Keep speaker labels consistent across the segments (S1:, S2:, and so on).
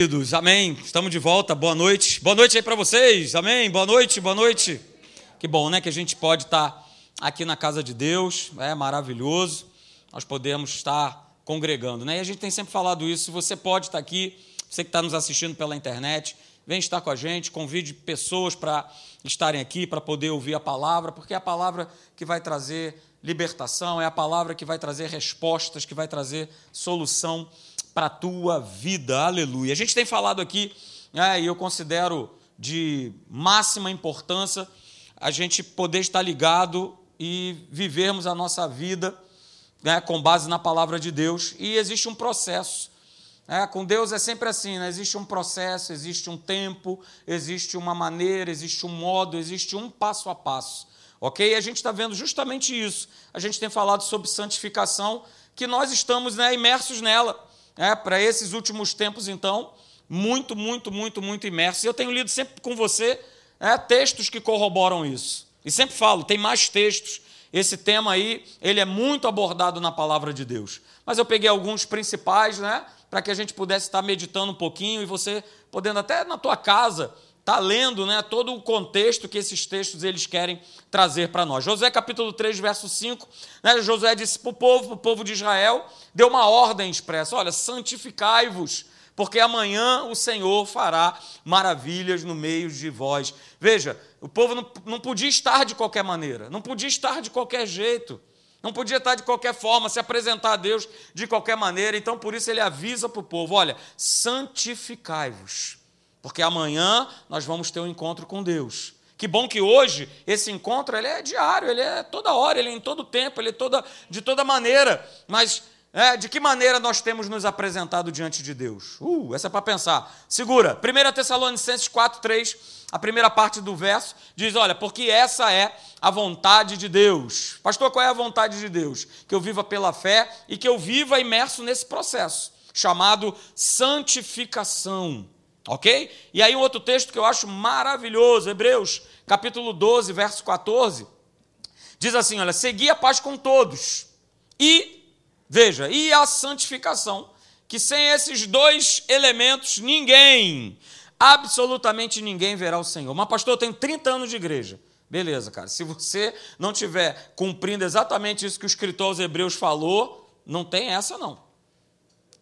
S1: Queridos, amém. Estamos de volta. Boa noite. Boa noite aí para vocês. Amém. Boa noite, boa noite. Que bom, né, que a gente pode estar aqui na casa de Deus. É maravilhoso. Nós podemos estar congregando, né? E a gente tem sempre falado isso. Você pode estar aqui, você que está nos assistindo pela internet, vem estar com a gente, convide pessoas para estarem aqui para poder ouvir a palavra, porque é a palavra que vai trazer libertação, é a palavra que vai trazer respostas, que vai trazer solução para a tua vida. Aleluia. A gente tem falado aqui, né, e eu considero de máxima importância a gente poder estar ligado e vivermos a nossa vida né, com base na palavra de Deus. E existe um processo. É, com Deus é sempre assim, né? existe um processo, existe um tempo, existe uma maneira, existe um modo, existe um passo a passo. Ok? E a gente está vendo justamente isso. A gente tem falado sobre santificação, que nós estamos né, imersos nela é, para esses últimos tempos, então, muito, muito, muito, muito imerso. E eu tenho lido sempre com você é, textos que corroboram isso. E sempre falo, tem mais textos. Esse tema aí, ele é muito abordado na palavra de Deus. Mas eu peguei alguns principais, né, para que a gente pudesse estar meditando um pouquinho e você podendo até na tua casa está lendo né, todo o contexto que esses textos eles querem trazer para nós. Josué capítulo 3, verso 5, né, Josué disse para o povo, para o povo de Israel, deu uma ordem expressa: olha, santificai-vos, porque amanhã o Senhor fará maravilhas no meio de vós. Veja, o povo não, não podia estar de qualquer maneira, não podia estar de qualquer jeito. Não podia estar de qualquer forma, se apresentar a Deus de qualquer maneira. Então, por isso, ele avisa para o povo: olha, santificai-vos porque amanhã nós vamos ter um encontro com Deus. Que bom que hoje esse encontro ele é diário, ele é toda hora, ele é em todo tempo, ele é toda, de toda maneira. Mas é, de que maneira nós temos nos apresentado diante de Deus? Uh, essa é para pensar. Segura, 1 Tessalonicenses 4, 3, a primeira parte do verso, diz: Olha, porque essa é a vontade de Deus. Pastor, qual é a vontade de Deus? Que eu viva pela fé e que eu viva imerso nesse processo, chamado santificação. Ok? E aí, um outro texto que eu acho maravilhoso, Hebreus, capítulo 12, verso 14, diz assim: Olha, segui a paz com todos, e, veja, e a santificação, que sem esses dois elementos ninguém, absolutamente ninguém verá o Senhor. Mas, pastor, eu tenho 30 anos de igreja. Beleza, cara. Se você não tiver cumprindo exatamente isso que o escritor aos Hebreus falou, não tem essa, não.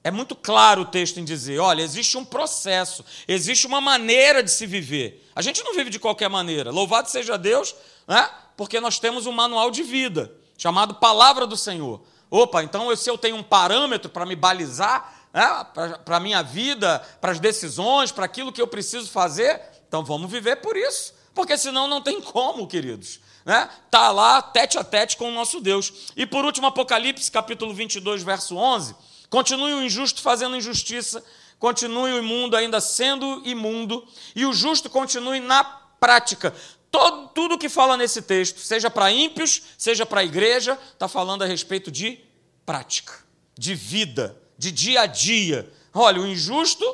S1: É muito claro o texto em dizer: olha, existe um processo, existe uma maneira de se viver. A gente não vive de qualquer maneira. Louvado seja Deus, né? porque nós temos um manual de vida, chamado Palavra do Senhor. Opa, então se eu tenho um parâmetro para me balizar né? para a minha vida, para as decisões, para aquilo que eu preciso fazer, então vamos viver por isso. Porque senão não tem como, queridos. Né? Tá lá tete a tete com o nosso Deus. E por último, Apocalipse, capítulo 22, verso 11 Continue o injusto fazendo injustiça, continue o imundo ainda sendo imundo, e o justo continue na prática. Todo, tudo que fala nesse texto, seja para ímpios, seja para a igreja, está falando a respeito de prática, de vida, de dia a dia. Olha, o injusto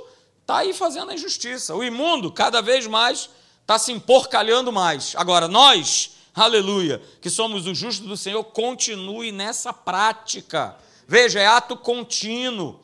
S1: está aí fazendo a injustiça, o imundo cada vez mais está se emporcalhando mais. Agora, nós, aleluia, que somos o justo do Senhor, continue nessa prática. Veja, é ato contínuo.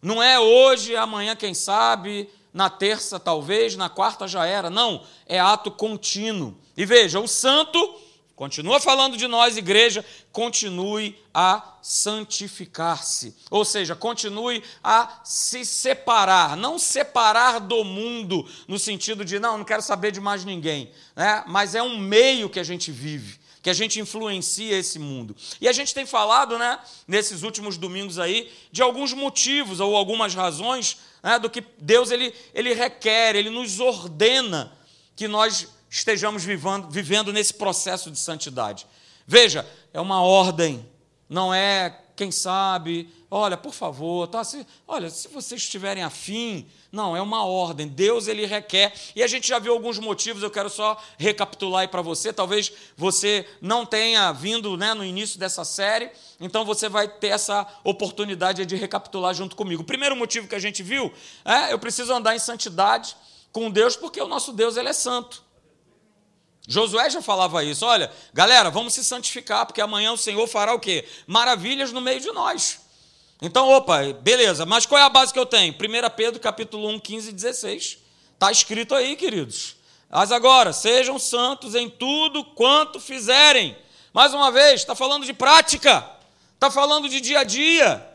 S1: Não é hoje, amanhã, quem sabe, na terça talvez, na quarta já era. Não, é ato contínuo. E veja, o santo continua falando de nós, igreja, continue a santificar-se. Ou seja, continue a se separar, não separar do mundo no sentido de não, não quero saber de mais ninguém, né? Mas é um meio que a gente vive que a gente influencia esse mundo. E a gente tem falado, né, nesses últimos domingos aí, de alguns motivos ou algumas razões né, do que Deus ele, ele requer, ele nos ordena que nós estejamos vivendo, vivendo nesse processo de santidade. Veja, é uma ordem, não é, quem sabe, olha, por favor, tá, se, olha, se vocês estiverem afim, não, é uma ordem. Deus ele requer. E a gente já viu alguns motivos, eu quero só recapitular aí para você. Talvez você não tenha vindo né, no início dessa série, então você vai ter essa oportunidade de recapitular junto comigo. O primeiro motivo que a gente viu é eu preciso andar em santidade com Deus, porque o nosso Deus ele é santo. Josué já falava isso. Olha, galera, vamos se santificar, porque amanhã o Senhor fará o quê? Maravilhas no meio de nós. Então, opa, beleza, mas qual é a base que eu tenho? 1 Pedro capítulo 1, 15 e 16. Está escrito aí, queridos. Mas agora, sejam santos em tudo quanto fizerem. Mais uma vez, está falando de prática, está falando de dia a dia.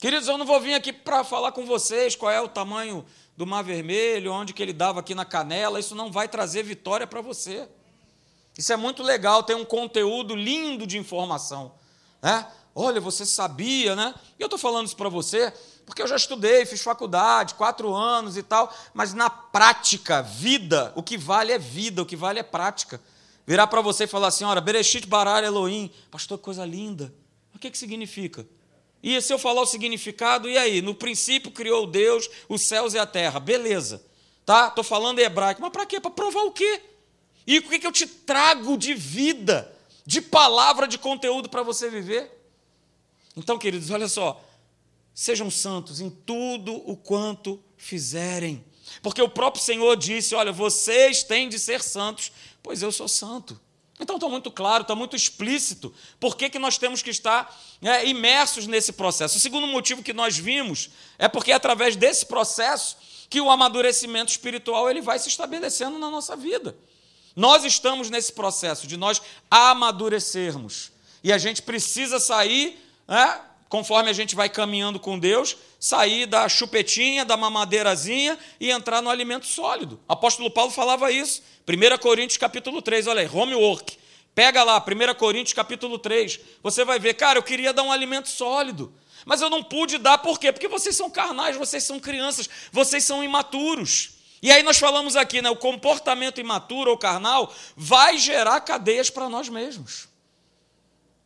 S1: Queridos, eu não vou vir aqui para falar com vocês qual é o tamanho do Mar Vermelho, onde que ele dava aqui na canela, isso não vai trazer vitória para você. Isso é muito legal, tem um conteúdo lindo de informação. Né? Olha, você sabia, né? E eu estou falando isso para você porque eu já estudei, fiz faculdade, quatro anos e tal, mas na prática, vida, o que vale é vida, o que vale é prática. Virar para você e falar assim: olha, Bereshit Barar Elohim, pastor, coisa linda. O que, que significa? E se eu falar o significado, e aí? No princípio criou Deus os céus e a terra, beleza. Tá? Estou falando em hebraico, mas para quê? Para provar o quê? E o que, que eu te trago de vida, de palavra, de conteúdo para você viver? Então, queridos, olha só, sejam santos em tudo o quanto fizerem. Porque o próprio Senhor disse: Olha, vocês têm de ser santos, pois eu sou santo. Então está muito claro, está muito explícito por que, que nós temos que estar é, imersos nesse processo. O segundo motivo que nós vimos é porque é através desse processo que o amadurecimento espiritual ele vai se estabelecendo na nossa vida. Nós estamos nesse processo de nós amadurecermos. E a gente precisa sair né, conforme a gente vai caminhando com Deus, sair da chupetinha, da mamadeirazinha e entrar no alimento sólido. Apóstolo Paulo falava isso. 1 Coríntios capítulo 3, olha aí, homework. Pega lá, 1 Coríntios capítulo 3. Você vai ver, cara, eu queria dar um alimento sólido. Mas eu não pude dar, por quê? Porque vocês são carnais, vocês são crianças, vocês são imaturos. E aí nós falamos aqui, né? O comportamento imaturo ou carnal vai gerar cadeias para nós mesmos.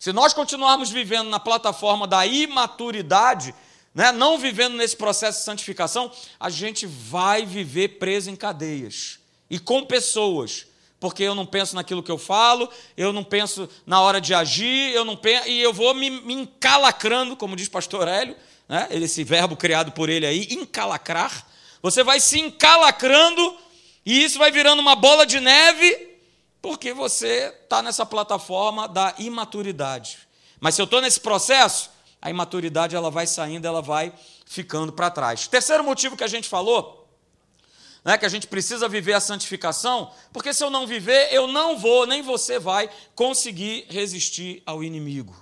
S1: Se nós continuarmos vivendo na plataforma da imaturidade, né, não vivendo nesse processo de santificação, a gente vai viver preso em cadeias e com pessoas, porque eu não penso naquilo que eu falo, eu não penso na hora de agir, eu não penso, e eu vou me, me encalacrando, como diz pastor Hélio, né, esse verbo criado por ele aí, encalacrar. Você vai se encalacrando e isso vai virando uma bola de neve porque você está nessa plataforma da imaturidade. Mas se eu estou nesse processo, a imaturidade ela vai saindo, ela vai ficando para trás. Terceiro motivo que a gente falou, né, que a gente precisa viver a santificação, porque se eu não viver, eu não vou, nem você vai conseguir resistir ao inimigo.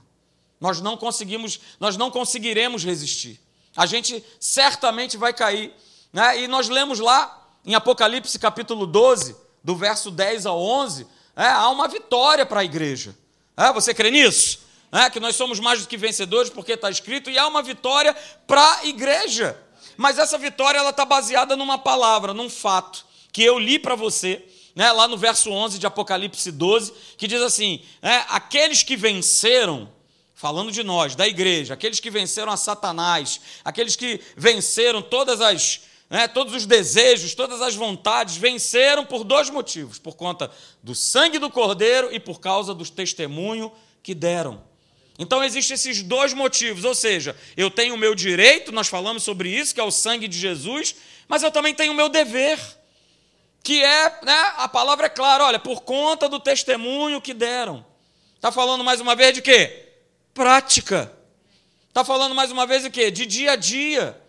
S1: Nós não conseguimos, nós não conseguiremos resistir. A gente certamente vai cair. Né? E nós lemos lá em Apocalipse capítulo 12, do verso 10 a 11, é, há uma vitória para a igreja. É, você crê nisso? É, que nós somos mais do que vencedores, porque está escrito, e há uma vitória para a igreja. Mas essa vitória ela está baseada numa palavra, num fato, que eu li para você, né, lá no verso 11 de Apocalipse 12, que diz assim: é, aqueles que venceram, falando de nós, da igreja, aqueles que venceram a Satanás, aqueles que venceram todas as né, todos os desejos, todas as vontades venceram por dois motivos: por conta do sangue do Cordeiro e por causa do testemunho que deram. Então existem esses dois motivos, ou seja, eu tenho o meu direito, nós falamos sobre isso, que é o sangue de Jesus, mas eu também tenho o meu dever, que é, né, a palavra é clara, olha, por conta do testemunho que deram. Está falando mais uma vez de quê? Prática. Está falando mais uma vez de quê? De dia a dia.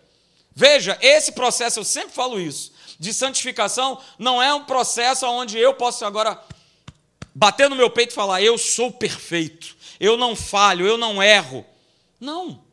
S1: Veja, esse processo, eu sempre falo isso, de santificação não é um processo onde eu posso agora bater no meu peito e falar, eu sou perfeito, eu não falho, eu não erro. Não.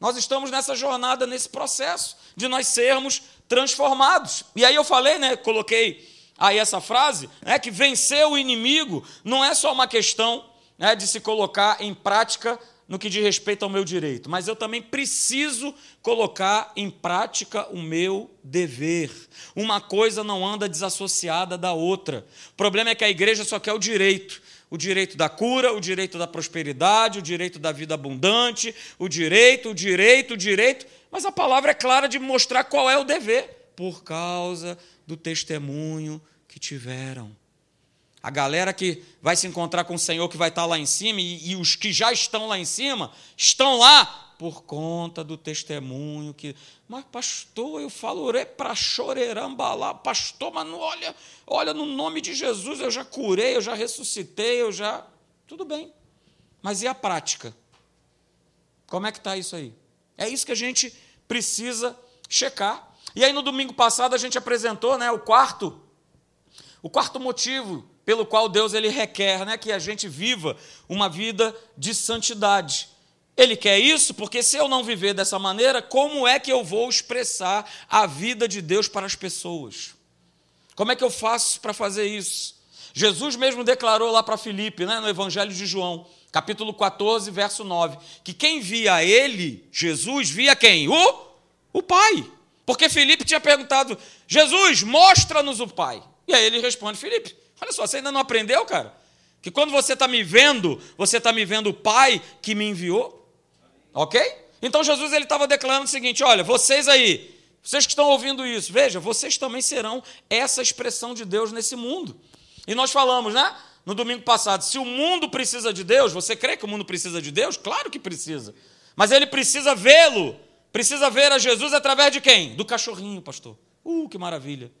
S1: Nós estamos nessa jornada, nesse processo de nós sermos transformados. E aí eu falei, né, coloquei aí essa frase, né, que vencer o inimigo não é só uma questão né, de se colocar em prática no que diz respeito ao meu direito, mas eu também preciso colocar em prática o meu dever. Uma coisa não anda desassociada da outra. O problema é que a igreja só quer o direito. O direito da cura, o direito da prosperidade, o direito da vida abundante, o direito, o direito, o direito. Mas a palavra é clara de mostrar qual é o dever. Por causa do testemunho que tiveram. A galera que vai se encontrar com o Senhor que vai estar lá em cima e, e os que já estão lá em cima estão lá por conta do testemunho que. Mas, pastor, eu falo para chorerambalá, pastor, mas não, olha, olha, no nome de Jesus eu já curei, eu já ressuscitei, eu já. Tudo bem. Mas e a prática? Como é que está isso aí? É isso que a gente precisa checar. E aí no domingo passado a gente apresentou, né, o quarto o quarto motivo pelo qual Deus ele requer, né, que a gente viva uma vida de santidade. Ele quer isso porque se eu não viver dessa maneira, como é que eu vou expressar a vida de Deus para as pessoas? Como é que eu faço para fazer isso? Jesus mesmo declarou lá para Filipe, né, no Evangelho de João, capítulo 14, verso 9, que quem via ele, Jesus, via quem? O, o Pai. Porque Filipe tinha perguntado, Jesus, mostra-nos o Pai. E aí ele responde, Filipe, olha só, você ainda não aprendeu, cara? Que quando você está me vendo, você está me vendo o Pai que me enviou. Ok? Então Jesus ele estava declarando o seguinte: olha, vocês aí, vocês que estão ouvindo isso, veja, vocês também serão essa expressão de Deus nesse mundo. E nós falamos, né? No domingo passado, se o mundo precisa de Deus, você crê que o mundo precisa de Deus? Claro que precisa. Mas ele precisa vê-lo, precisa ver a Jesus através de quem? Do cachorrinho, pastor. Uh, que maravilha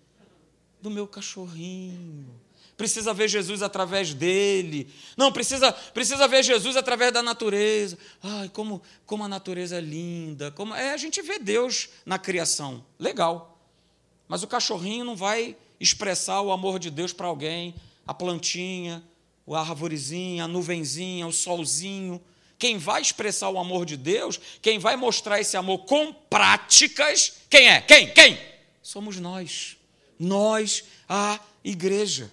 S1: do meu cachorrinho. Precisa ver Jesus através dele. Não, precisa, precisa ver Jesus através da natureza. Ai, como, como a natureza é linda. Como, é, a gente vê Deus na criação. Legal. Mas o cachorrinho não vai expressar o amor de Deus para alguém. A plantinha, a arvorezinha, a nuvenzinha, o solzinho. Quem vai expressar o amor de Deus, quem vai mostrar esse amor com práticas, quem é? Quem? Quem? Somos nós nós, a igreja.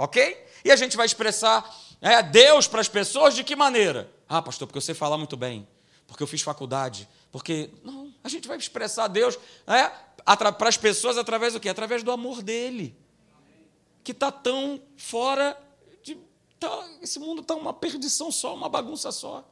S1: Ok? E a gente vai expressar é, Deus para as pessoas de que maneira? Ah, pastor, porque você fala muito bem, porque eu fiz faculdade, porque. Não, a gente vai expressar Deus é, para as pessoas através do quê? Através do amor dele. Que está tão fora de. Tá, esse mundo está uma perdição só, uma bagunça só.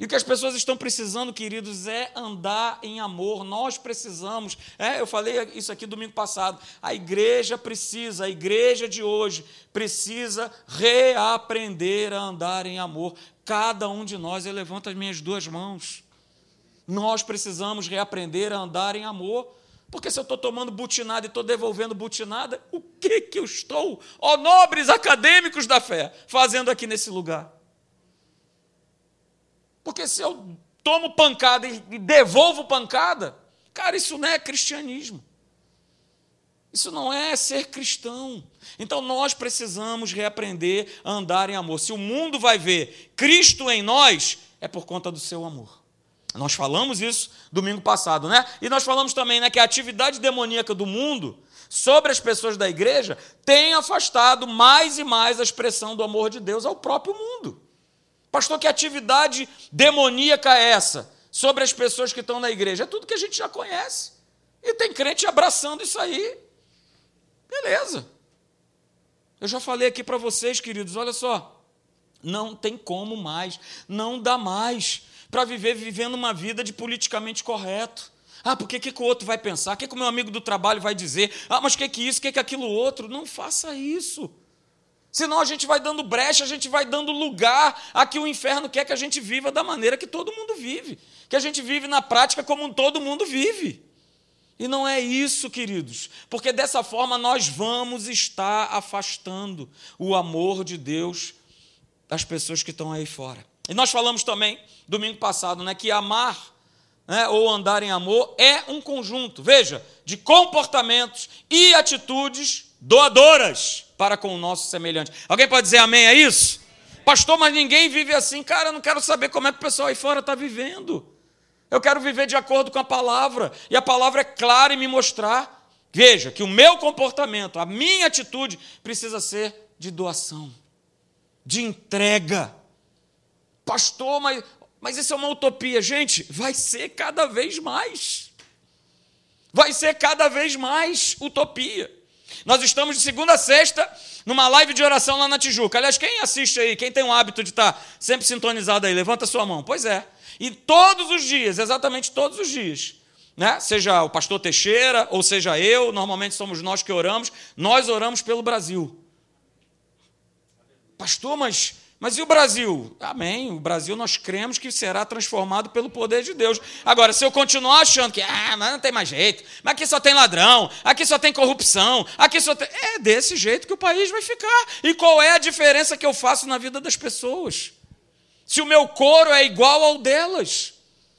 S1: E o que as pessoas estão precisando, queridos, é andar em amor. Nós precisamos. É, eu falei isso aqui domingo passado. A igreja precisa, a igreja de hoje precisa reaprender a andar em amor. Cada um de nós, eu levanto as minhas duas mãos. Nós precisamos reaprender a andar em amor. Porque se eu estou tomando butinada e estou devolvendo butinada, o que, que eu estou, ó nobres acadêmicos da fé, fazendo aqui nesse lugar? Porque se eu tomo pancada e devolvo pancada, cara, isso não é cristianismo. Isso não é ser cristão. Então nós precisamos reaprender a andar em amor. Se o mundo vai ver Cristo em nós, é por conta do seu amor. Nós falamos isso domingo passado, né? E nós falamos também né, que a atividade demoníaca do mundo sobre as pessoas da igreja tem afastado mais e mais a expressão do amor de Deus ao próprio mundo. Pastor, que atividade demoníaca é essa sobre as pessoas que estão na igreja? É tudo que a gente já conhece. E tem crente abraçando isso aí. Beleza. Eu já falei aqui para vocês, queridos, olha só. Não tem como mais, não dá mais para viver vivendo uma vida de politicamente correto. Ah, porque que, que o outro vai pensar? O que, que o meu amigo do trabalho vai dizer? Ah, mas o que, que isso, o que, que aquilo outro? Não faça isso. Senão a gente vai dando brecha, a gente vai dando lugar a que o inferno quer que a gente viva da maneira que todo mundo vive. Que a gente vive na prática como todo mundo vive. E não é isso, queridos, porque dessa forma nós vamos estar afastando o amor de Deus das pessoas que estão aí fora. E nós falamos também, domingo passado, né, que amar né, ou andar em amor é um conjunto, veja, de comportamentos e atitudes doadoras para com o nosso semelhante. Alguém pode dizer amém a isso? Pastor, mas ninguém vive assim. Cara, eu não quero saber como é que o pessoal aí fora está vivendo. Eu quero viver de acordo com a palavra. E a palavra é clara em me mostrar. Veja que o meu comportamento, a minha atitude, precisa ser de doação, de entrega. Pastor, mas, mas isso é uma utopia. Gente, vai ser cada vez mais. Vai ser cada vez mais utopia. Nós estamos de segunda a sexta numa live de oração lá na Tijuca. Aliás, quem assiste aí, quem tem o hábito de estar sempre sintonizado aí, levanta sua mão. Pois é. E todos os dias, exatamente todos os dias, né? seja o pastor Teixeira, ou seja eu, normalmente somos nós que oramos, nós oramos pelo Brasil. Pastor, mas mas e o Brasil? Amém. O Brasil nós cremos que será transformado pelo poder de Deus. Agora, se eu continuar achando que, ah, mas não tem mais jeito, mas aqui só tem ladrão, aqui só tem corrupção, aqui só tem. É desse jeito que o país vai ficar. E qual é a diferença que eu faço na vida das pessoas? Se o meu coro é igual ao delas.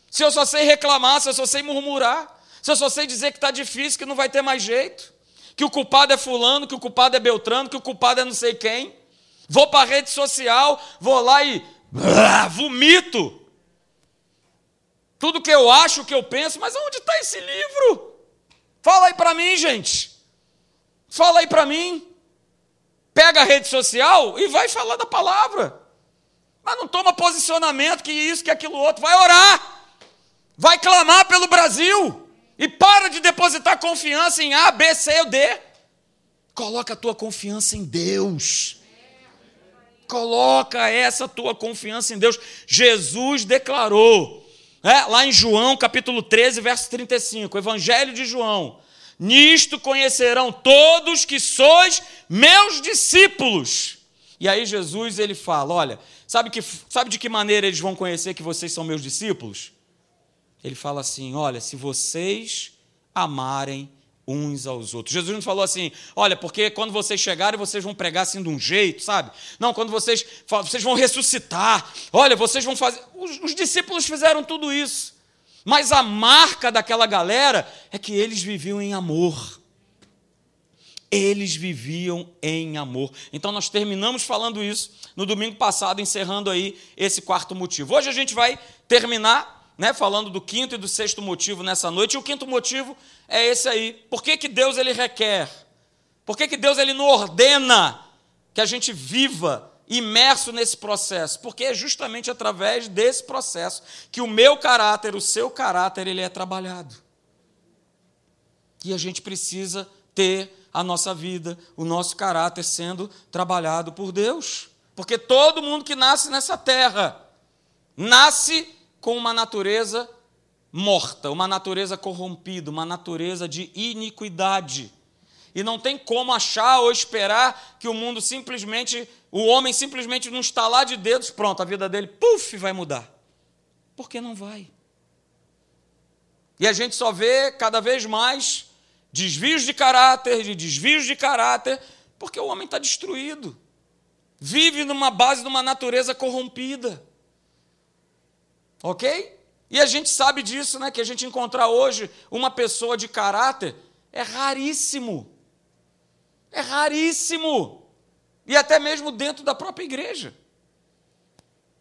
S1: Se eu só sei reclamar, se eu só sei murmurar, se eu só sei dizer que está difícil, que não vai ter mais jeito, que o culpado é fulano, que o culpado é Beltrano, que o culpado é não sei quem. Vou para a rede social, vou lá e vomito tudo que eu acho, que eu penso, mas onde está esse livro? Fala aí para mim, gente. Fala aí para mim. Pega a rede social e vai falar da palavra. Mas não toma posicionamento, que isso, que aquilo outro. Vai orar. Vai clamar pelo Brasil. E para de depositar confiança em A, B, C ou D. Coloca a tua confiança em Deus. Coloca essa tua confiança em Deus. Jesus declarou é, lá em João, capítulo 13, verso 35, Evangelho de João. Nisto conhecerão todos que sois meus discípulos. E aí Jesus ele fala: olha, sabe, que, sabe de que maneira eles vão conhecer que vocês são meus discípulos? Ele fala assim: olha, se vocês amarem uns aos outros. Jesus não falou assim, olha, porque quando vocês chegarem, vocês vão pregar assim de um jeito, sabe? Não, quando vocês, vocês vão ressuscitar, olha, vocês vão fazer. Os, os discípulos fizeram tudo isso. Mas a marca daquela galera é que eles viviam em amor. Eles viviam em amor. Então nós terminamos falando isso no domingo passado, encerrando aí esse quarto motivo. Hoje a gente vai terminar né, falando do quinto e do sexto motivo nessa noite. E o quinto motivo é esse aí. Por que, que Deus ele requer? Por que, que Deus ele não ordena que a gente viva imerso nesse processo? Porque é justamente através desse processo que o meu caráter, o seu caráter, ele é trabalhado. E a gente precisa ter a nossa vida, o nosso caráter sendo trabalhado por Deus. Porque todo mundo que nasce nessa terra nasce com uma natureza morta, uma natureza corrompida, uma natureza de iniquidade. E não tem como achar ou esperar que o mundo simplesmente, o homem simplesmente não estalar de dedos, pronto, a vida dele, puf, vai mudar. Porque não vai. E a gente só vê cada vez mais desvios de caráter, de desvios de caráter, porque o homem está destruído. Vive numa base de uma natureza corrompida. Ok? E a gente sabe disso, né? Que a gente encontrar hoje uma pessoa de caráter é raríssimo. É raríssimo. E até mesmo dentro da própria igreja.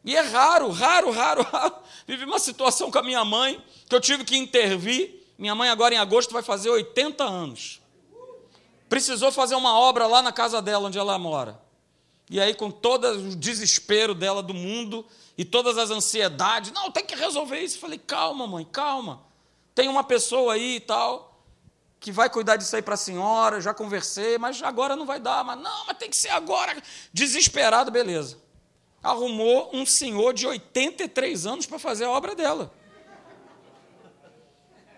S1: E é raro, raro, raro, raro. Vivi uma situação com a minha mãe que eu tive que intervir. Minha mãe, agora em agosto, vai fazer 80 anos. Precisou fazer uma obra lá na casa dela, onde ela mora. E aí, com todo o desespero dela do mundo, e todas as ansiedades. Não, tem que resolver isso. Eu falei, calma, mãe, calma. Tem uma pessoa aí e tal, que vai cuidar disso aí para a senhora, já conversei, mas agora não vai dar. Mas não, mas tem que ser agora. Desesperado, beleza. Arrumou um senhor de 83 anos para fazer a obra dela.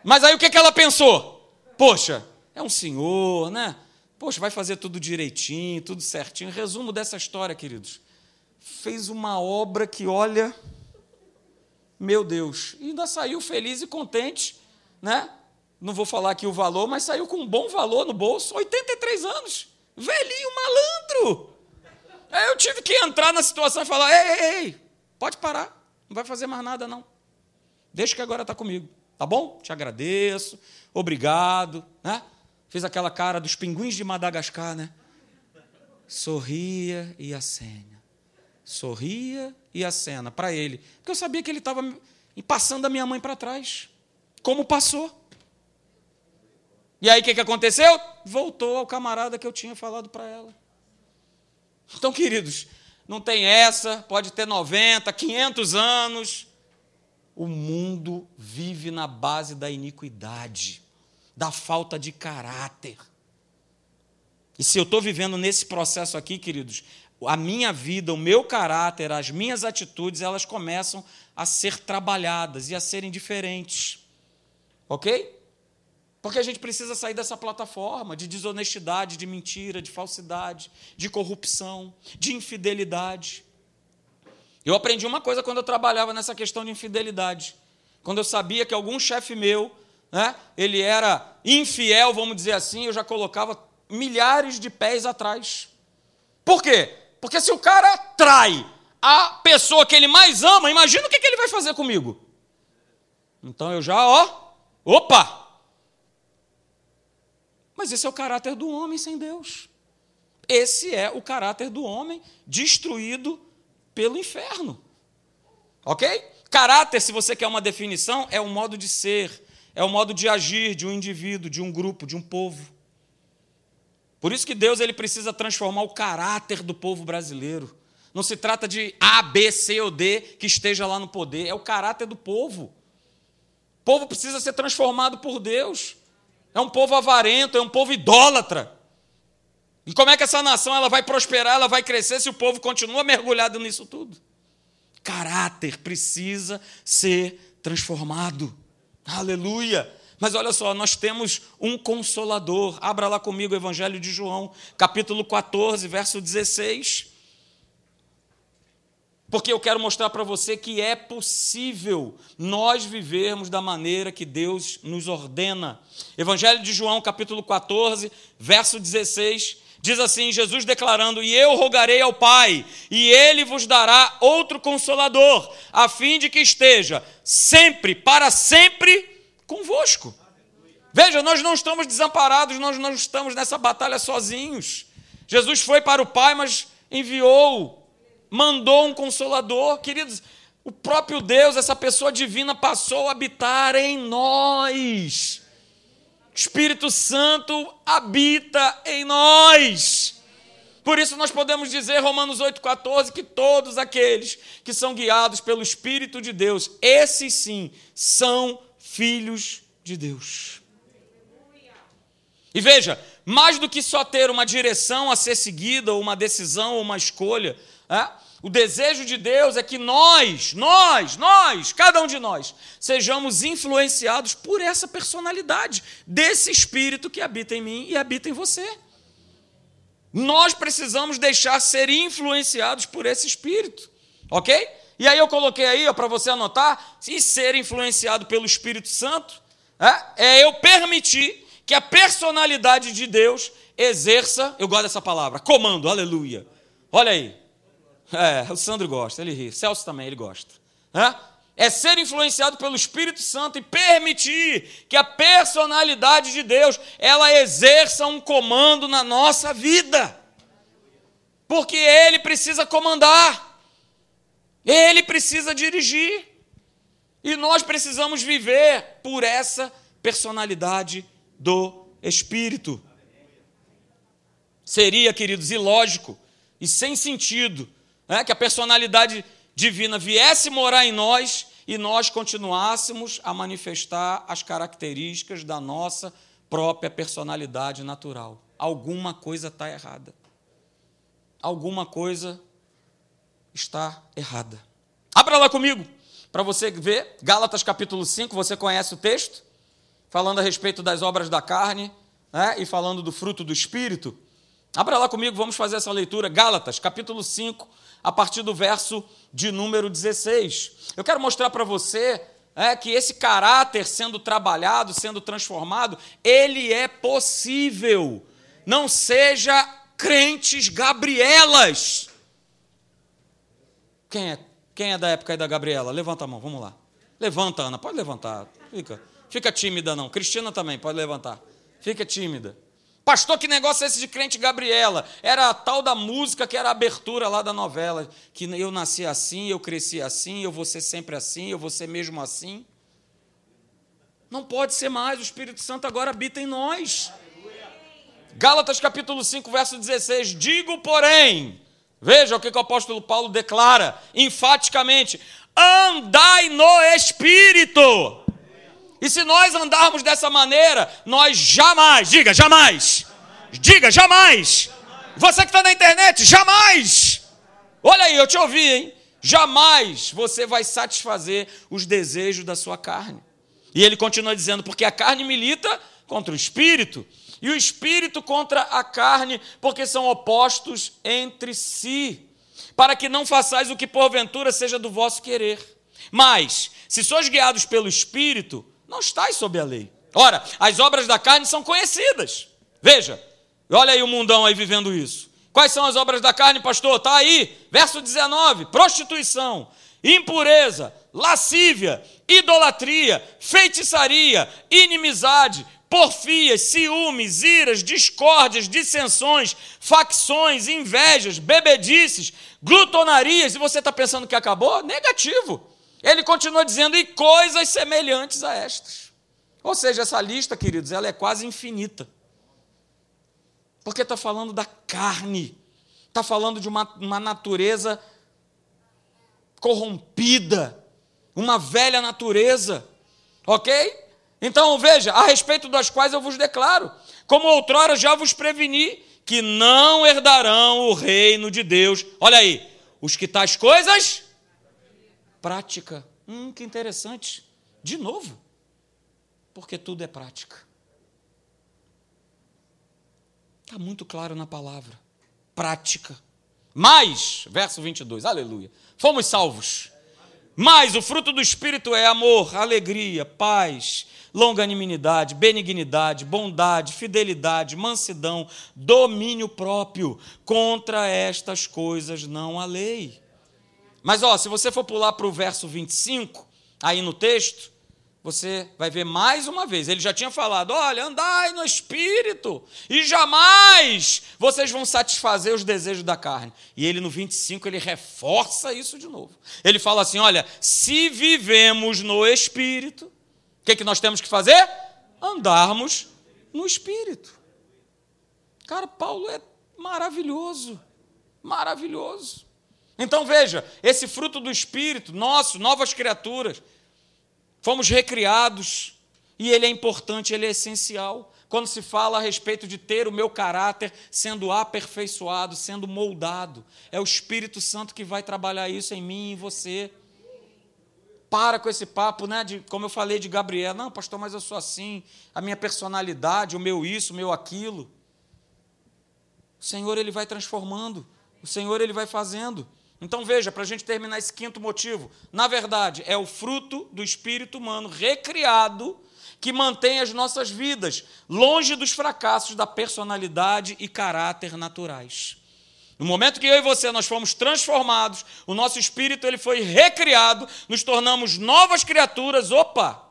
S1: Mas aí o que, que ela pensou? Poxa, é um senhor, né? Poxa, vai fazer tudo direitinho, tudo certinho. Resumo dessa história, queridos fez uma obra que, olha, meu Deus, ainda saiu feliz e contente, né? Não vou falar aqui o valor, mas saiu com um bom valor no bolso, 83 anos, velhinho malandro. Aí eu tive que entrar na situação e falar: ei, ei, ei, pode parar, não vai fazer mais nada não. Deixa que agora está comigo, tá bom? Te agradeço, obrigado, né? Fiz aquela cara dos pinguins de Madagascar, né? Sorria e acene sorria e acena para ele, porque eu sabia que ele estava passando a minha mãe para trás, como passou. E aí o que, que aconteceu? Voltou ao camarada que eu tinha falado para ela. Então, queridos, não tem essa, pode ter 90, 500 anos. O mundo vive na base da iniquidade, da falta de caráter. E se eu estou vivendo nesse processo aqui, queridos, a minha vida, o meu caráter, as minhas atitudes, elas começam a ser trabalhadas e a serem diferentes. Ok? Porque a gente precisa sair dessa plataforma de desonestidade, de mentira, de falsidade, de corrupção, de infidelidade. Eu aprendi uma coisa quando eu trabalhava nessa questão de infidelidade. Quando eu sabia que algum chefe meu, né, ele era infiel, vamos dizer assim, eu já colocava milhares de pés atrás. Por quê? Porque se o cara trai a pessoa que ele mais ama, imagina o que ele vai fazer comigo. Então eu já, ó, opa! Mas esse é o caráter do homem sem Deus. Esse é o caráter do homem destruído pelo inferno. Ok? Caráter, se você quer uma definição, é o modo de ser, é o modo de agir de um indivíduo, de um grupo, de um povo. Por isso que Deus ele precisa transformar o caráter do povo brasileiro. Não se trata de A, B, C ou D que esteja lá no poder, é o caráter do povo. O povo precisa ser transformado por Deus. É um povo avarento, é um povo idólatra. E como é que essa nação ela vai prosperar, ela vai crescer se o povo continua mergulhado nisso tudo? Caráter precisa ser transformado. Aleluia! Mas olha só, nós temos um consolador. Abra lá comigo o Evangelho de João, capítulo 14, verso 16 porque eu quero mostrar para você que é possível nós vivermos da maneira que Deus nos ordena. Evangelho de João, capítulo 14, verso 16, diz assim: Jesus declarando: E eu rogarei ao Pai, e ele vos dará outro consolador, a fim de que esteja sempre, para sempre convosco. Veja, nós não estamos desamparados, nós não estamos nessa batalha sozinhos. Jesus foi para o Pai, mas enviou mandou um consolador. Queridos, o próprio Deus, essa pessoa divina, passou a habitar em nós. Espírito Santo habita em nós. Por isso nós podemos dizer, Romanos 8,14, que todos aqueles que são guiados pelo Espírito de Deus, esses sim são filhos de Deus. E veja, mais do que só ter uma direção a ser seguida, ou uma decisão, ou uma escolha, é? O desejo de Deus é que nós, nós, nós, cada um de nós, sejamos influenciados por essa personalidade, desse espírito que habita em mim e habita em você. Nós precisamos deixar ser influenciados por esse espírito, ok? E aí eu coloquei aí para você anotar, e ser influenciado pelo Espírito Santo é, é eu permitir que a personalidade de Deus exerça, eu gosto dessa palavra, comando, aleluia. Olha aí, é, o Sandro gosta, ele ri. Celso também, ele gosta. É ser influenciado pelo Espírito Santo e permitir que a personalidade de Deus ela exerça um comando na nossa vida. Porque ele precisa comandar. Ele precisa dirigir. E nós precisamos viver por essa personalidade do Espírito. Seria, queridos, ilógico e sem sentido né, que a personalidade divina viesse morar em nós e nós continuássemos a manifestar as características da nossa própria personalidade natural. Alguma coisa está errada. Alguma coisa está errada. Abra lá comigo, para você ver, Gálatas capítulo 5, você conhece o texto? Falando a respeito das obras da carne né, e falando do fruto do Espírito. Abra lá comigo, vamos fazer essa leitura. Gálatas capítulo 5, a partir do verso de número 16. Eu quero mostrar para você é, que esse caráter sendo trabalhado, sendo transformado, ele é possível. Não seja crentes Gabrielas. Quem é, quem é da época aí da Gabriela? Levanta a mão, vamos lá. Levanta, Ana, pode levantar. Fica, fica tímida não. Cristina também, pode levantar. Fica tímida. Pastor, que negócio é esse de crente Gabriela? Era a tal da música que era a abertura lá da novela. Que eu nasci assim, eu cresci assim, eu vou ser sempre assim, eu vou ser mesmo assim. Não pode ser mais, o Espírito Santo agora habita em nós. Gálatas capítulo 5, verso 16. Digo, porém, veja o que o apóstolo Paulo declara enfaticamente: andai no Espírito e se nós andarmos dessa maneira, nós jamais, diga jamais, diga jamais. Você que está na internet, jamais. Olha aí, eu te ouvi, hein? Jamais você vai satisfazer os desejos da sua carne. E ele continua dizendo: porque a carne milita contra o espírito, e o espírito contra a carne, porque são opostos entre si, para que não façais o que porventura seja do vosso querer. Mas, se sois guiados pelo espírito, não estáis sob a lei. Ora, as obras da carne são conhecidas. Veja, olha aí o mundão aí vivendo isso. Quais são as obras da carne, pastor? Está aí, verso 19: prostituição, impureza, lascívia, idolatria, feitiçaria, inimizade, porfias, ciúmes, iras, discórdias, dissensões, facções, invejas, bebedices, glutonarias, e você está pensando que acabou? Negativo. Ele continua dizendo, e coisas semelhantes a estas. Ou seja, essa lista, queridos, ela é quase infinita. Porque está falando da carne, está falando de uma, uma natureza corrompida, uma velha natureza, ok? Então veja, a respeito das quais eu vos declaro, como outrora já vos preveni, que não herdarão o reino de Deus. Olha aí, os que tais coisas prática. Hum, que interessante. De novo, porque tudo é prática. Está muito claro na palavra. Prática. Mas, verso 22, aleluia. Fomos salvos. Mas o fruto do Espírito é amor, alegria, paz, longanimidade, benignidade, bondade, fidelidade, mansidão, domínio próprio. Contra estas coisas não há lei. Mas, ó, se você for pular para o verso 25, aí no texto, você vai ver mais uma vez. Ele já tinha falado: olha, andai no espírito, e jamais vocês vão satisfazer os desejos da carne. E ele no 25 ele reforça isso de novo. Ele fala assim: olha, se vivemos no espírito, o que, que nós temos que fazer? Andarmos no espírito. Cara, Paulo é maravilhoso, maravilhoso. Então veja, esse fruto do espírito, nosso, novas criaturas, Fomos recriados e ele é importante, ele é essencial. Quando se fala a respeito de ter o meu caráter sendo aperfeiçoado, sendo moldado, é o Espírito Santo que vai trabalhar isso em mim e em você. Para com esse papo, né? De, como eu falei de Gabriel, não, pastor, mas eu sou assim, a minha personalidade, o meu isso, o meu aquilo. O Senhor ele vai transformando, o Senhor ele vai fazendo. Então veja, para a gente terminar esse quinto motivo, na verdade, é o fruto do espírito humano recriado que mantém as nossas vidas longe dos fracassos da personalidade e caráter naturais. No momento que eu e você nós fomos transformados, o nosso espírito ele foi recriado, nos tornamos novas criaturas. Opa!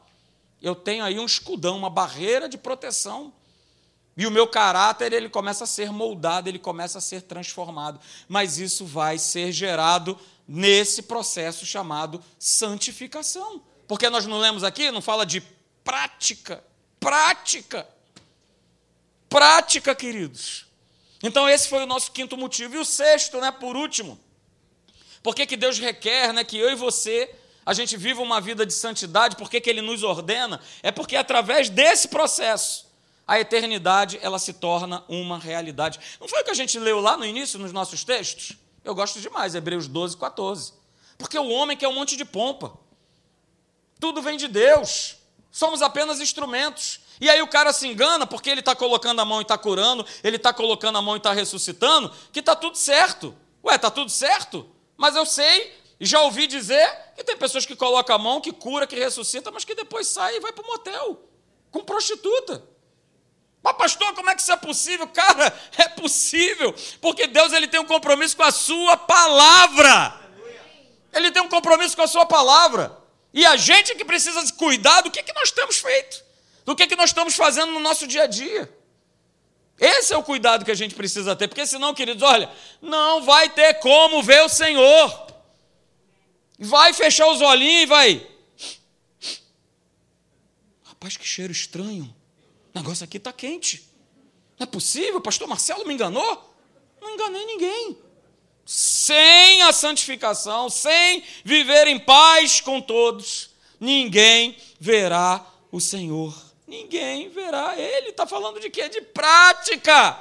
S1: Eu tenho aí um escudão, uma barreira de proteção e o meu caráter, ele começa a ser moldado, ele começa a ser transformado. Mas isso vai ser gerado nesse processo chamado santificação. Porque nós não lemos aqui, não fala de prática. Prática. Prática, queridos. Então, esse foi o nosso quinto motivo. E o sexto, né, por último. Por que, que Deus requer né, que eu e você a gente viva uma vida de santidade? Por que, que Ele nos ordena? É porque através desse processo a eternidade ela se torna uma realidade. Não foi o que a gente leu lá no início, nos nossos textos? Eu gosto demais, Hebreus 12, 14. Porque o homem quer um monte de pompa. Tudo vem de Deus. Somos apenas instrumentos. E aí o cara se engana porque ele está colocando a mão e está curando, ele está colocando a mão e está ressuscitando, que está tudo certo. Ué, está tudo certo? Mas eu sei já ouvi dizer que tem pessoas que colocam a mão, que cura, que ressuscita, mas que depois sai e vai para o motel com prostituta. Mas pastor, como é que isso é possível? Cara, é possível, porque Deus ele tem um compromisso com a sua palavra. Ele tem um compromisso com a sua palavra. E a gente que precisa cuidar do que, que nós temos feito, do que, que nós estamos fazendo no nosso dia a dia. Esse é o cuidado que a gente precisa ter, porque senão, queridos, olha, não vai ter como ver o Senhor. Vai fechar os olhinhos e vai. Rapaz, que cheiro estranho. O negócio aqui está quente. Não é possível, pastor Marcelo me enganou? Não enganei ninguém. Sem a santificação, sem viver em paz com todos, ninguém verá o Senhor. Ninguém verá. Ele está falando de quê? De prática,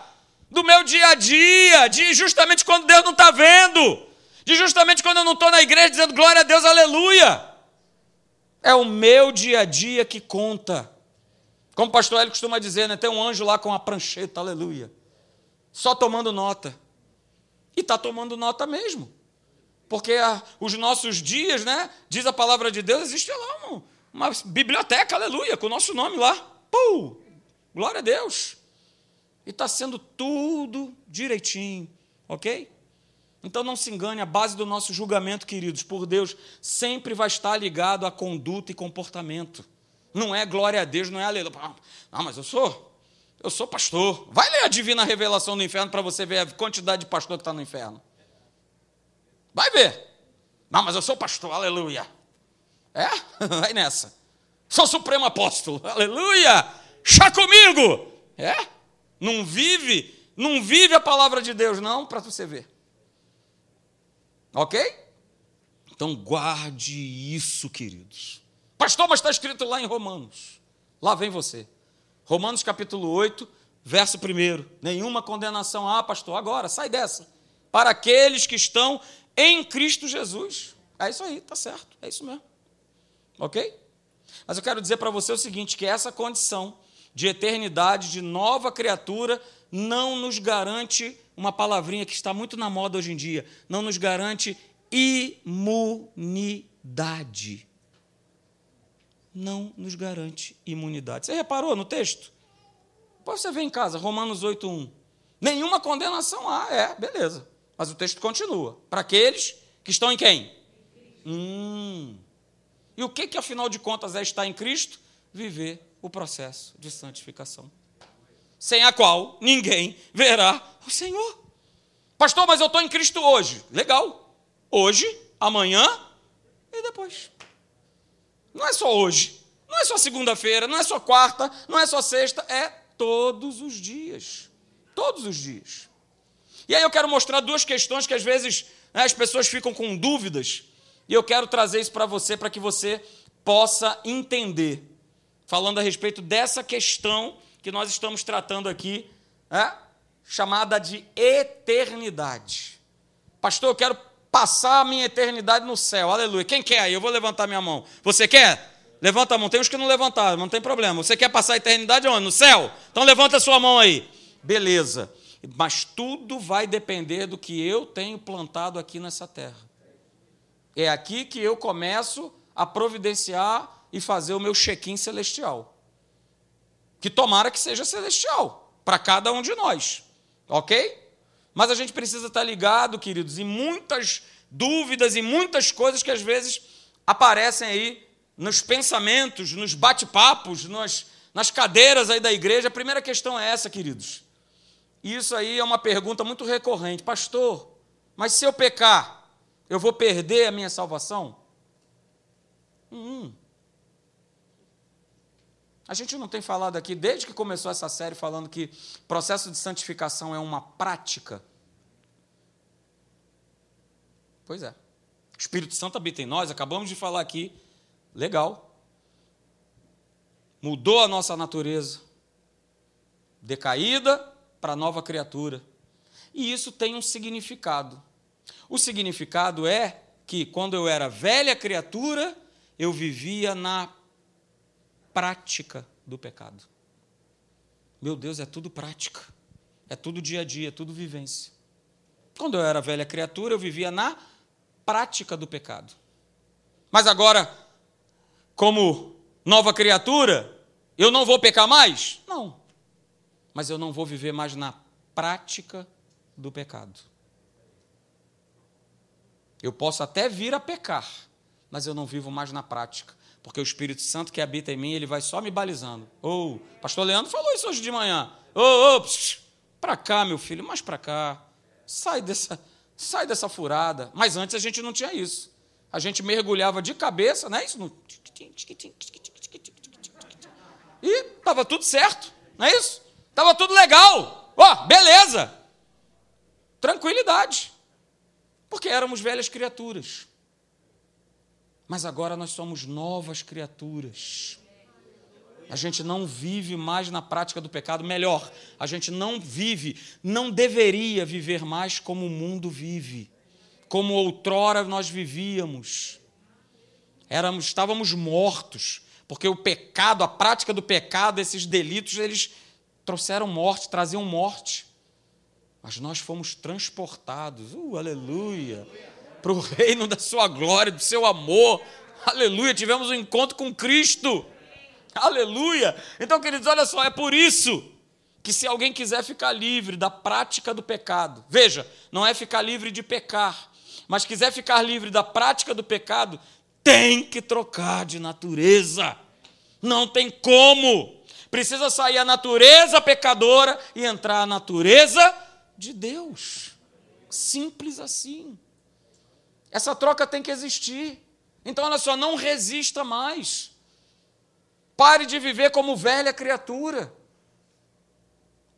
S1: do meu dia a dia, de justamente quando Deus não está vendo, de justamente quando eu não estou na igreja dizendo glória a Deus, aleluia. É o meu dia a dia que conta. Como o pastor Hélio costuma dizer, né? tem um anjo lá com a prancheta, aleluia. Só tomando nota. E está tomando nota mesmo. Porque a, os nossos dias, né? Diz a palavra de Deus, existe lá uma, uma biblioteca, aleluia, com o nosso nome lá. Pum! Glória a Deus. E está sendo tudo direitinho, ok? Então não se engane, a base do nosso julgamento, queridos, por Deus, sempre vai estar ligado à conduta e comportamento. Não é glória a Deus, não é aleluia. Ah, mas eu sou, eu sou pastor. Vai ler a divina revelação do inferno para você ver a quantidade de pastor que está no inferno. Vai ver. Não, mas eu sou pastor, aleluia. É? Vai nessa. Sou supremo apóstolo, aleluia. Chá comigo. É? Não vive, não vive a palavra de Deus, não, para você ver. Ok? Então guarde isso, queridos. Pastor, mas está escrito lá em Romanos. Lá vem você. Romanos capítulo 8, verso 1. Nenhuma condenação há, pastor. Agora, sai dessa. Para aqueles que estão em Cristo Jesus. É isso aí, tá certo. É isso mesmo. Ok? Mas eu quero dizer para você o seguinte: que essa condição de eternidade, de nova criatura, não nos garante uma palavrinha que está muito na moda hoje em dia, não nos garante imunidade. Não nos garante imunidade. Você reparou no texto? Depois você vê em casa, Romanos 8:1. Nenhuma condenação há, é, beleza. Mas o texto continua. Para aqueles que estão em quem? Hum. E o que, que afinal de contas é estar em Cristo? Viver o processo de santificação sem a qual ninguém verá o Senhor. Pastor, mas eu estou em Cristo hoje. Legal. Hoje, amanhã e depois. Não é só hoje. Não é só segunda-feira, não é só quarta, não é só sexta, é todos os dias. Todos os dias. E aí eu quero mostrar duas questões que às vezes né, as pessoas ficam com dúvidas, e eu quero trazer isso para você, para que você possa entender. Falando a respeito dessa questão que nós estamos tratando aqui, é, chamada de eternidade. Pastor, eu quero passar a minha eternidade no céu, aleluia. Quem quer aí? Eu vou levantar minha mão. Você quer? Levanta a mão. Tem uns que não levantaram, não tem problema. Você quer passar a eternidade onde? No céu? Então levanta a sua mão aí. Beleza. Mas tudo vai depender do que eu tenho plantado aqui nessa terra. É aqui que eu começo a providenciar e fazer o meu check-in celestial que tomara que seja celestial para cada um de nós, ok? Mas a gente precisa estar ligado, queridos, em muitas dúvidas e muitas coisas que às vezes aparecem aí nos pensamentos, nos bate-papos, nas, nas cadeiras aí da igreja. A primeira questão é essa, queridos. Isso aí é uma pergunta muito recorrente. Pastor, mas se eu pecar, eu vou perder a minha salvação? Hum, a gente não tem falado aqui, desde que começou essa série, falando que processo de santificação é uma prática. Pois é. O Espírito Santo habita em nós, acabamos de falar aqui. Legal. Mudou a nossa natureza. Decaída para nova criatura. E isso tem um significado. O significado é que quando eu era velha criatura, eu vivia na prática do pecado. Meu Deus, é tudo prática. É tudo dia a dia, é tudo vivência. Quando eu era velha criatura, eu vivia na prática do pecado. Mas agora, como nova criatura, eu não vou pecar mais? Não. Mas eu não vou viver mais na prática do pecado. Eu posso até vir a pecar, mas eu não vivo mais na prática. Porque o Espírito Santo que habita em mim, ele vai só me balizando. Ou, oh, pastor Leandro falou isso hoje de manhã. Ô, oh, oh, para cá, meu filho, mais para cá. Sai dessa, sai dessa furada. Mas antes a gente não tinha isso. A gente mergulhava de cabeça, não é isso? E estava tudo certo, não é isso? Estava tudo legal. Ó, oh, beleza. Tranquilidade. Porque éramos velhas criaturas mas agora nós somos novas criaturas. A gente não vive mais na prática do pecado, melhor, a gente não vive, não deveria viver mais como o mundo vive, como outrora nós vivíamos. Éramos, estávamos mortos, porque o pecado, a prática do pecado, esses delitos, eles trouxeram morte, traziam morte. Mas nós fomos transportados, uh, aleluia para o reino da sua glória, do seu amor. Aleluia, tivemos um encontro com Cristo. Aleluia. Então, queridos, olha só, é por isso que se alguém quiser ficar livre da prática do pecado, veja, não é ficar livre de pecar, mas quiser ficar livre da prática do pecado, tem que trocar de natureza. Não tem como. Precisa sair a natureza pecadora e entrar a natureza de Deus. Simples assim. Essa troca tem que existir. Então, olha só, não resista mais. Pare de viver como velha criatura.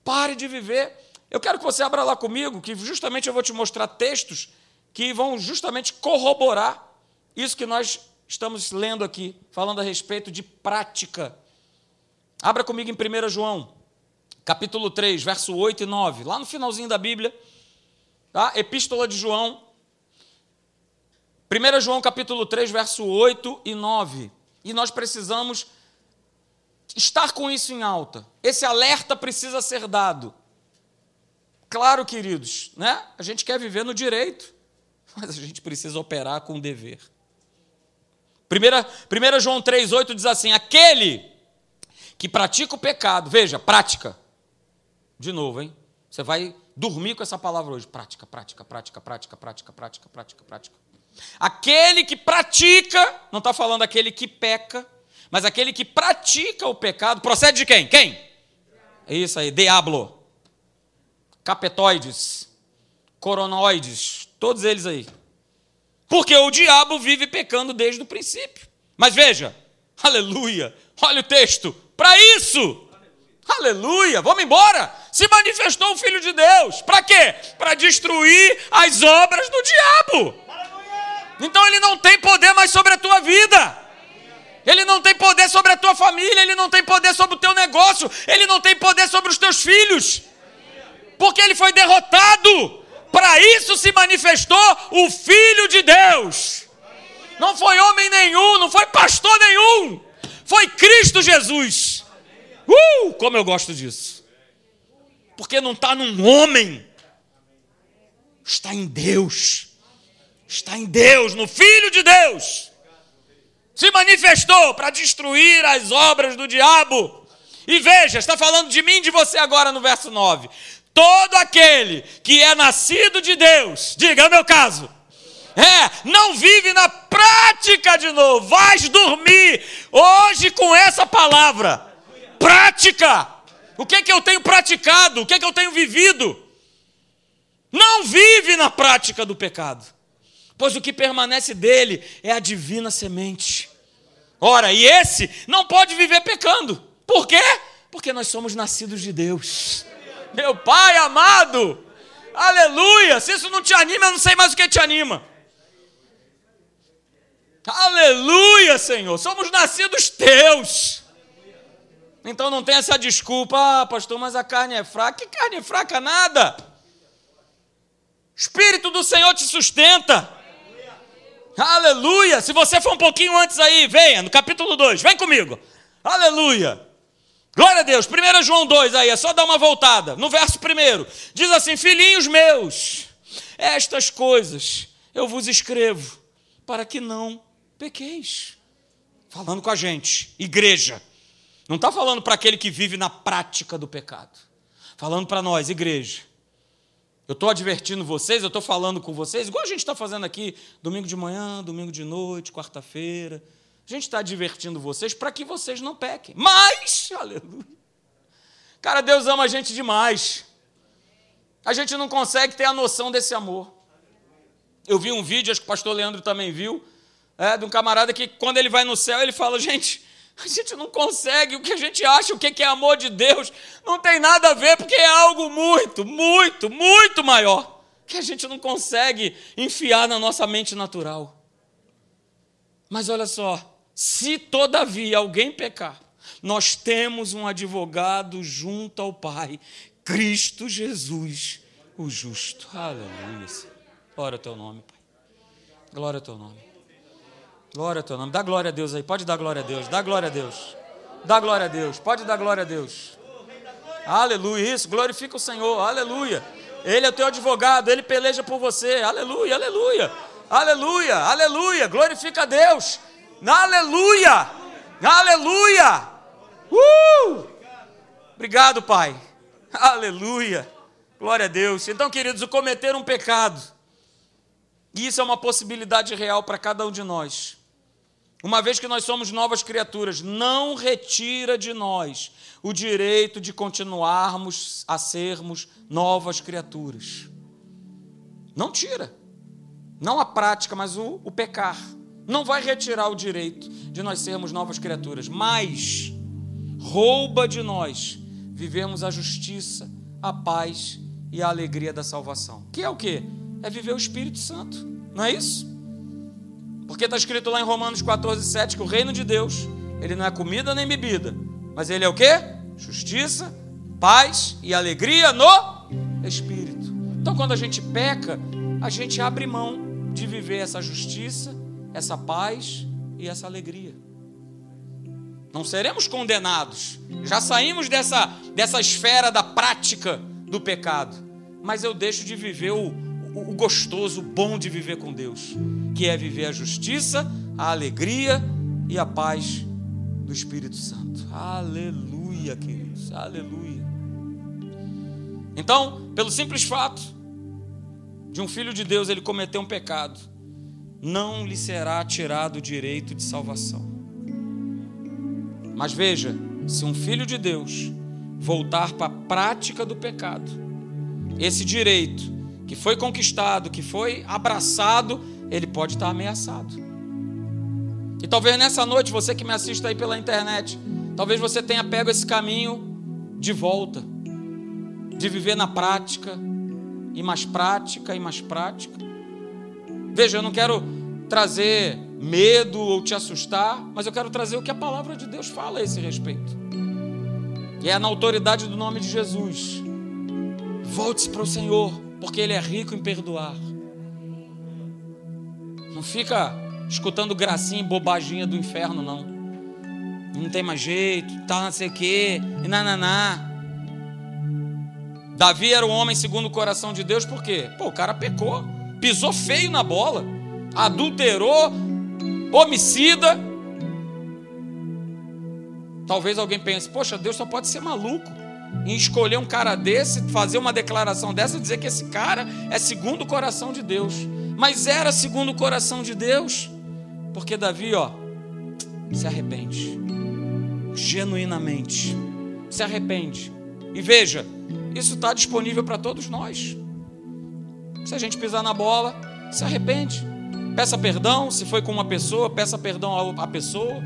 S1: Pare de viver. Eu quero que você abra lá comigo, que justamente eu vou te mostrar textos que vão justamente corroborar isso que nós estamos lendo aqui, falando a respeito de prática. Abra comigo em 1 João, capítulo 3, verso 8 e 9, lá no finalzinho da Bíblia, tá? Epístola de João, 1 João capítulo 3, verso 8 e 9. E nós precisamos estar com isso em alta. Esse alerta precisa ser dado. Claro, queridos, né? A gente quer viver no direito, mas a gente precisa operar com o dever. 1 João 3,8 diz assim: aquele que pratica o pecado, veja, prática. De novo, hein? Você vai dormir com essa palavra hoje. Prática, prática, prática, prática, prática, prática, prática, prática. Aquele que pratica, não está falando aquele que peca, mas aquele que pratica o pecado, procede de quem? Quem? É isso aí, diablo. Capetoides, coronoides, todos eles aí. Porque o diabo vive pecando desde o princípio. Mas veja, aleluia, olha o texto, para isso, aleluia, vamos embora. Se manifestou o Filho de Deus, para quê? Para destruir as obras do diabo. Então ele não tem poder mais sobre a tua vida. Ele não tem poder sobre a tua família, ele não tem poder sobre o teu negócio, ele não tem poder sobre os teus filhos. Porque ele foi derrotado. Para isso se manifestou o Filho de Deus. Não foi homem nenhum, não foi pastor nenhum. Foi Cristo Jesus. Uh, como eu gosto disso. Porque não está num homem, está em Deus está em Deus, no Filho de Deus. Se manifestou para destruir as obras do diabo. E veja, está falando de mim e de você agora no verso 9. Todo aquele que é nascido de Deus, diga, é o meu caso, é, não vive na prática de novo, vais dormir hoje com essa palavra. Prática. O que é que eu tenho praticado? O que é que eu tenho vivido? Não vive na prática do pecado pois o que permanece dele é a divina semente. Ora, e esse não pode viver pecando. Por quê? Porque nós somos nascidos de Deus. Meu Pai amado, aleluia. Se isso não te anima, eu não sei mais o que te anima. Aleluia, Senhor. Somos nascidos teus. Então não tem essa desculpa, ah, pastor, mas a carne é fraca. Que carne é fraca? Nada. Espírito do Senhor te sustenta. Aleluia! Se você for um pouquinho antes aí, venha, no capítulo 2, vem comigo. Aleluia! Glória a Deus. 1 João 2 aí, é só dar uma voltada. No verso 1, diz assim: Filhinhos meus, estas coisas eu vos escrevo para que não pequeis. Falando com a gente, igreja. Não está falando para aquele que vive na prática do pecado. Falando para nós, igreja. Eu estou advertindo vocês, eu estou falando com vocês, igual a gente está fazendo aqui, domingo de manhã, domingo de noite, quarta-feira. A gente está advertindo vocês para que vocês não pequem. Mas, aleluia. Cara, Deus ama a gente demais. A gente não consegue ter a noção desse amor. Eu vi um vídeo, acho que o pastor Leandro também viu, é, de um camarada que, quando ele vai no céu, ele fala: gente, a gente não consegue, o que a gente acha, o que é amor de Deus, não tem nada a ver, porque é algo muito, muito, muito maior, que a gente não consegue enfiar na nossa mente natural. Mas olha só, se todavia alguém pecar, nós temos um advogado junto ao Pai, Cristo Jesus, o justo. Aleluia. Glória ao teu nome, Pai. Glória ao teu nome. Glória ao teu nome. Dá glória a Deus aí. Pode dar glória a Deus. Dá glória a Deus. Dá glória a Deus. Pode dar glória a Deus. Aleluia. Isso. Glorifica o Senhor. Aleluia. Ele é o teu advogado. Ele peleja por você. Aleluia. Aleluia. Aleluia. Aleluia. Glorifica a Deus. Aleluia. Aleluia. Uh! Obrigado, Pai. Aleluia. Glória a Deus. Então, queridos, o cometer um pecado, isso é uma possibilidade real para cada um de nós. Uma vez que nós somos novas criaturas, não retira de nós o direito de continuarmos a sermos novas criaturas. Não tira. Não a prática, mas o, o pecar. Não vai retirar o direito de nós sermos novas criaturas, mas rouba de nós vivermos a justiça, a paz e a alegria da salvação. Que é o que? É viver o Espírito Santo. Não é isso? Porque está escrito lá em Romanos 14, 7 que o reino de Deus, ele não é comida nem bebida, mas ele é o que? Justiça, paz e alegria no Espírito. Então, quando a gente peca, a gente abre mão de viver essa justiça, essa paz e essa alegria. Não seremos condenados. Já saímos dessa, dessa esfera da prática do pecado. Mas eu deixo de viver o, o, gostoso, o bom de viver com Deus que é viver a justiça, a alegria e a paz do Espírito Santo. Aleluia, queridos, aleluia. Então, pelo simples fato de um filho de Deus ele cometer um pecado, não lhe será tirado o direito de salvação. Mas veja, se um filho de Deus voltar para a prática do pecado, esse direito que foi conquistado, que foi abraçado, ele pode estar ameaçado. E talvez nessa noite, você que me assiste aí pela internet, talvez você tenha pego esse caminho de volta, de viver na prática, e mais prática, e mais prática. Veja, eu não quero trazer medo ou te assustar, mas eu quero trazer o que a palavra de Deus fala a esse respeito. E é na autoridade do nome de Jesus. Volte-se para o Senhor, porque Ele é rico em perdoar. Não fica escutando gracinha e bobaginha do inferno, não. Não tem mais jeito, tá não sei o quê, e nananá. Davi era um homem segundo o coração de Deus, por quê? Pô, o cara pecou, pisou feio na bola, adulterou, homicida. Talvez alguém pense, poxa, Deus só pode ser maluco em escolher um cara desse, fazer uma declaração dessa, dizer que esse cara é segundo o coração de Deus mas era segundo o coração de Deus, porque Davi, ó, se arrepende, genuinamente, se arrepende. E veja, isso está disponível para todos nós. Se a gente pisar na bola, se arrepende, peça perdão. Se foi com uma pessoa, peça perdão à pessoa,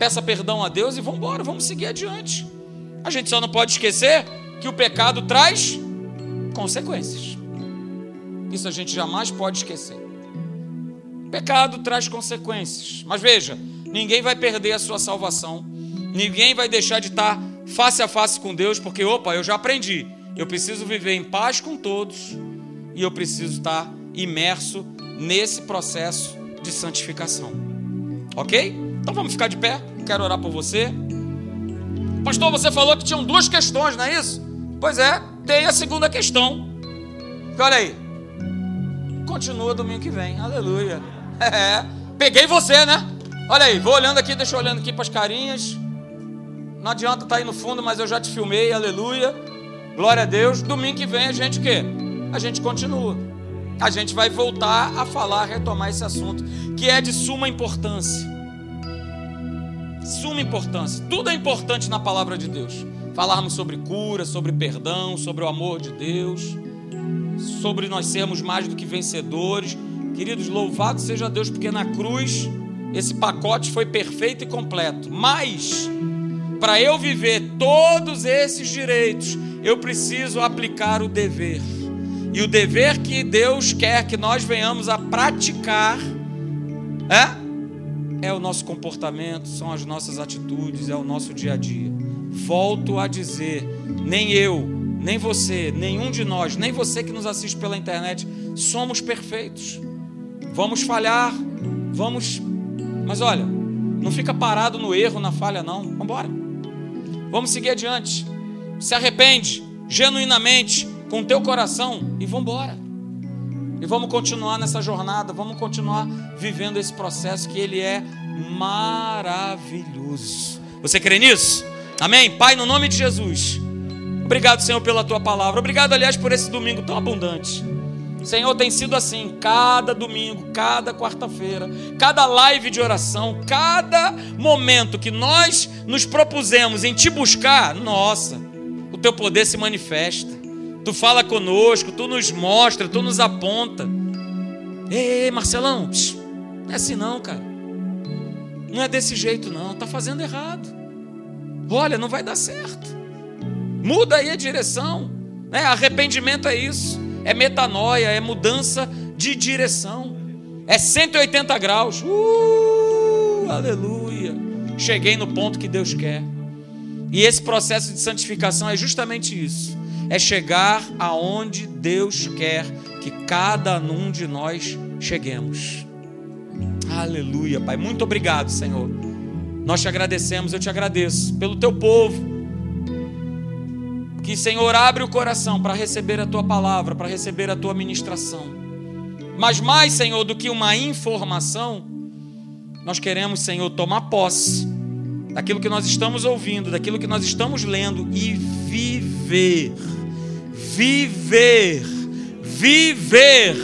S1: peça perdão a Deus e vamos embora, vamos seguir adiante. A gente só não pode esquecer que o pecado traz consequências. Isso a gente jamais pode esquecer. Pecado traz consequências. Mas veja, ninguém vai perder a sua salvação. Ninguém vai deixar de estar face a face com Deus, porque, opa, eu já aprendi. Eu preciso viver em paz com todos e eu preciso estar imerso nesse processo de santificação. Ok? Então vamos ficar de pé. Quero orar por você. Pastor, você falou que tinham duas questões, não é isso? Pois é, tem a segunda questão. Olha aí, Continua domingo que vem. Aleluia. É, peguei você, né? Olha aí, vou olhando aqui, deixa eu olhando aqui para as carinhas. Não adianta estar tá aí no fundo, mas eu já te filmei. Aleluia. Glória a Deus. Domingo que vem a gente o quê? A gente continua. A gente vai voltar a falar, retomar esse assunto, que é de suma importância. Suma importância. Tudo é importante na palavra de Deus. Falarmos sobre cura, sobre perdão, sobre o amor de Deus sobre nós sermos mais do que vencedores. Queridos, louvado seja Deus, porque na cruz esse pacote foi perfeito e completo. Mas, para eu viver todos esses direitos, eu preciso aplicar o dever. E o dever que Deus quer que nós venhamos a praticar é é o nosso comportamento, são as nossas atitudes, é o nosso dia a dia. Volto a dizer, nem eu, nem você, nenhum de nós, nem você que nos assiste pela internet, somos perfeitos. Vamos falhar, vamos. Mas olha, não fica parado no erro, na falha, não. Vamos embora. Vamos seguir adiante. Se arrepende genuinamente com o teu coração e vamos embora. E vamos continuar nessa jornada, vamos continuar vivendo esse processo que ele é maravilhoso. Você crê nisso? Amém? Pai, no nome de Jesus. Obrigado, Senhor, pela tua palavra. Obrigado, aliás, por esse domingo tão abundante. Senhor, tem sido assim, cada domingo, cada quarta-feira, cada live de oração, cada momento que nós nos propusemos em te buscar, nossa, o teu poder se manifesta. Tu fala conosco, tu nos mostra, tu nos aponta. Ei, Marcelão, não é assim não, cara. Não é desse jeito não, tá fazendo errado. Olha, não vai dar certo. Muda aí a direção. Né? Arrependimento é isso. É metanoia, é mudança de direção. É 180 graus. Uh, aleluia. Cheguei no ponto que Deus quer. E esse processo de santificação é justamente isso. É chegar aonde Deus quer que cada um de nós cheguemos. Aleluia, Pai. Muito obrigado, Senhor. Nós te agradecemos, eu te agradeço pelo teu povo que, Senhor, abre o coração para receber a tua palavra, para receber a tua ministração. Mas mais, Senhor, do que uma informação, nós queremos, Senhor, tomar posse daquilo que nós estamos ouvindo, daquilo que nós estamos lendo e viver. Viver. Viver.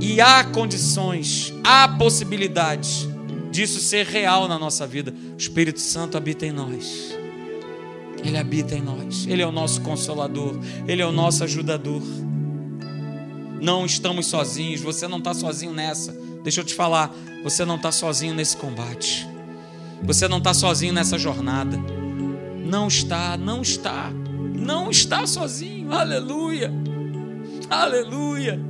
S1: E há condições, há possibilidades disso ser real na nossa vida. O Espírito Santo habita em nós. Ele habita em nós. Ele é o nosso consolador. Ele é o nosso ajudador. Não estamos sozinhos. Você não está sozinho nessa. Deixa eu te falar. Você não está sozinho nesse combate. Você não está sozinho nessa jornada. Não está, não está. Não está sozinho. Aleluia. Aleluia.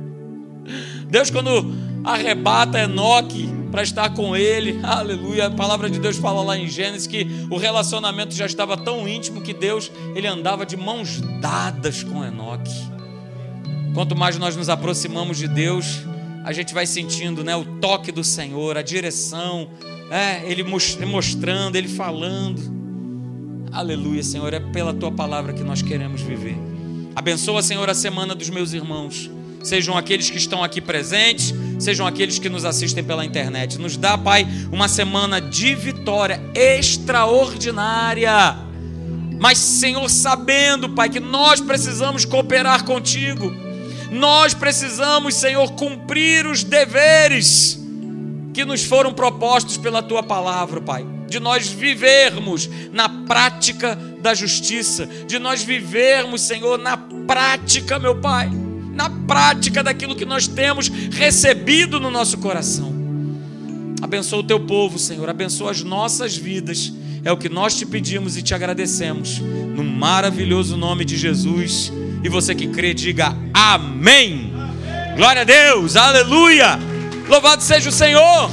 S1: Deus, quando arrebata Enoque para estar com ele. Aleluia. A palavra de Deus fala lá em Gênesis que o relacionamento já estava tão íntimo que Deus, ele andava de mãos dadas com Enoque. Quanto mais nós nos aproximamos de Deus, a gente vai sentindo, né, o toque do Senhor, a direção, é, ele mostrando, ele falando. Aleluia, Senhor, é pela tua palavra que nós queremos viver. Abençoa, Senhor, a semana dos meus irmãos sejam aqueles que estão aqui presentes, sejam aqueles que nos assistem pela internet. Nos dá, Pai, uma semana de vitória extraordinária. Mas, Senhor, sabendo, Pai, que nós precisamos cooperar contigo, nós precisamos, Senhor, cumprir os deveres que nos foram propostos pela tua palavra, Pai. De nós vivermos na prática da justiça, de nós vivermos, Senhor, na prática, meu Pai na prática daquilo que nós temos recebido no nosso coração. Abençoa o teu povo, Senhor, abençoa as nossas vidas. É o que nós te pedimos e te agradecemos. No maravilhoso nome de Jesus. E você que crê, diga amém. amém. Glória a Deus, aleluia. Louvado seja o Senhor.